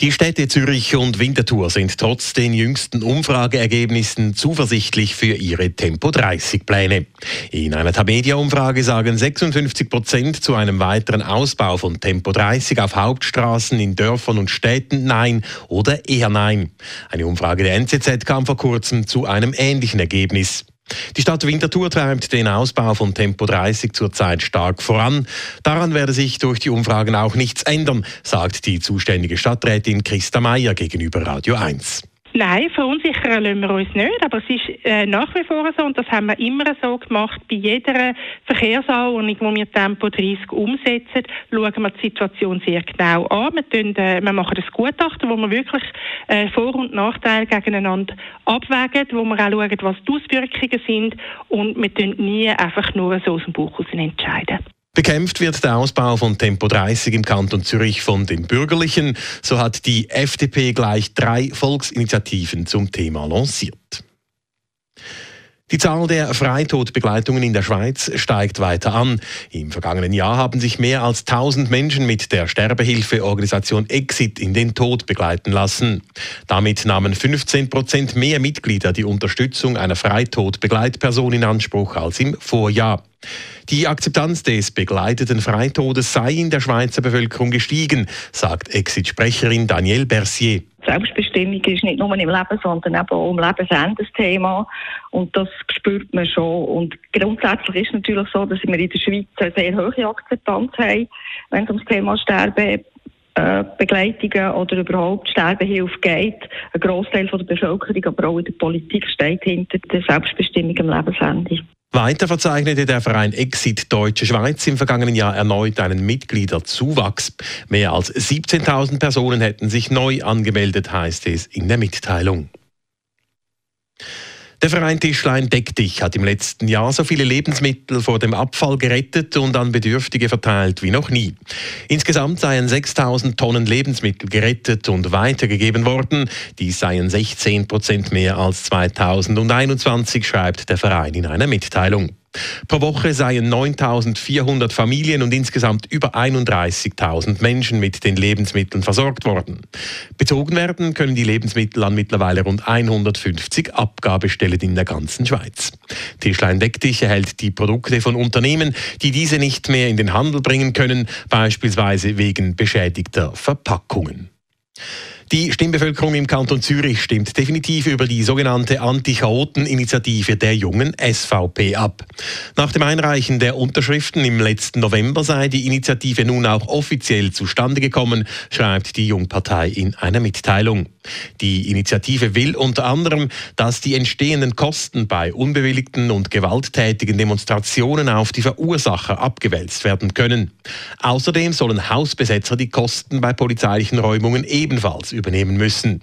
Die Städte Zürich und Winterthur sind trotz den jüngsten Umfrageergebnissen zuversichtlich für ihre Tempo-30-Pläne. In einer Tamedia-Umfrage sagen 56 Prozent zu einem weiteren Ausbau von Tempo 30 auf Hauptstraßen in Dörfern und Städten Nein oder eher Nein. Eine Umfrage der NZZ kam vor kurzem zu einem ähnlichen Ergebnis. Die Stadt Winterthur treibt den Ausbau von Tempo 30 zurzeit stark voran. Daran werde sich durch die Umfragen auch nichts ändern, sagt die zuständige Stadträtin Christa Meier gegenüber Radio 1. Nein, verunsichern lassen wir uns nicht, aber es ist äh, nach wie vor so und das haben wir immer so gemacht. Bei jeder Verkehrsanordnung, wo wir Tempo 30 umsetzen, schauen wir die Situation sehr genau an. Wir, tun, äh, wir machen das Gutachten, wo wir wirklich äh, Vor- und Nachteile gegeneinander abwägen, wo wir auch schauen, was die Auswirkungen sind und wir tun nie einfach nur so aus dem Bauch entscheiden. Bekämpft wird der Ausbau von Tempo 30 im Kanton Zürich von den Bürgerlichen. So hat die FDP gleich drei Volksinitiativen zum Thema lanciert. Die Zahl der Freitodbegleitungen in der Schweiz steigt weiter an. Im vergangenen Jahr haben sich mehr als 1000 Menschen mit der Sterbehilfeorganisation Exit in den Tod begleiten lassen. Damit nahmen 15 Prozent mehr Mitglieder die Unterstützung einer Freitodbegleitperson in Anspruch als im Vorjahr. Die Akzeptanz des begleiteten Freitodes sei in der Schweizer Bevölkerung gestiegen, sagt Exit-Sprecherin Danielle Bercier. Selbstbestimmung ist nicht nur im Leben, sondern eben auch im Lebensende ein Thema. Und das spürt man schon. Und grundsätzlich ist es natürlich so, dass wir in der Schweiz eine sehr hohe Akzeptanz haben, wenn es um das Thema Sterben äh, Begleitungen oder überhaupt Sterbehilfe geht. Ein Großteil der Bevölkerung, aber auch in der Politik steht hinter der Selbstbestimmung am Lebensende. Weiter verzeichnete der Verein Exit Deutsche Schweiz im vergangenen Jahr erneut einen Mitgliederzuwachs. Mehr als 17.000 Personen hätten sich neu angemeldet, heißt es in der Mitteilung. Der Verein Tischlein Deck dich hat im letzten Jahr so viele Lebensmittel vor dem Abfall gerettet und an Bedürftige verteilt wie noch nie. Insgesamt seien 6000 Tonnen Lebensmittel gerettet und weitergegeben worden. Dies seien 16 Prozent mehr als 2021, schreibt der Verein in einer Mitteilung. Pro Woche seien 9400 Familien und insgesamt über 31.000 Menschen mit den Lebensmitteln versorgt worden. Bezogen werden können die Lebensmittel an mittlerweile rund 150 Abgabestellen in der ganzen Schweiz. Tischlein Deckdich erhält die Produkte von Unternehmen, die diese nicht mehr in den Handel bringen können, beispielsweise wegen beschädigter Verpackungen. Die Stimmbevölkerung im Kanton Zürich stimmt definitiv über die sogenannte Anti-Chaoten-Initiative der jungen SVP ab. Nach dem Einreichen der Unterschriften im letzten November sei die Initiative nun auch offiziell zustande gekommen, schreibt die Jungpartei in einer Mitteilung. Die Initiative will unter anderem, dass die entstehenden Kosten bei unbewilligten und gewalttätigen Demonstrationen auf die Verursacher abgewälzt werden können. Außerdem sollen Hausbesetzer die Kosten bei polizeilichen Räumungen ebenfalls übernehmen müssen.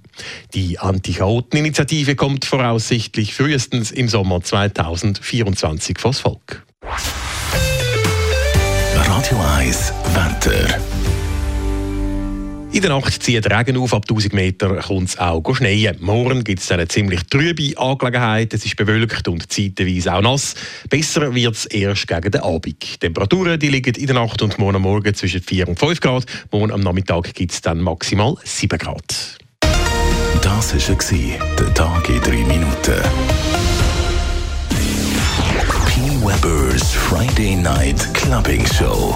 Die Anti-Chaoten-Initiative kommt voraussichtlich frühestens im Sommer 2024 vors Volk. Radio 1 Wetter. In der Nacht zieht Regen auf, ab 1000 Meter kommt es auch schneien. Morgen gibt es eine ziemlich trübe Angelegenheit, es ist bewölkt und zeitweise auch nass. Besser wird es erst gegen den Abend. Die Temperaturen die liegen in der Nacht und morgen am Morgen zwischen 4 und 5 Grad. Morgen am Nachmittag gibt es dann maximal 7 Grad. Das war der Tag in 3 Minuten. P. Weber's Friday Night Clubbing Show.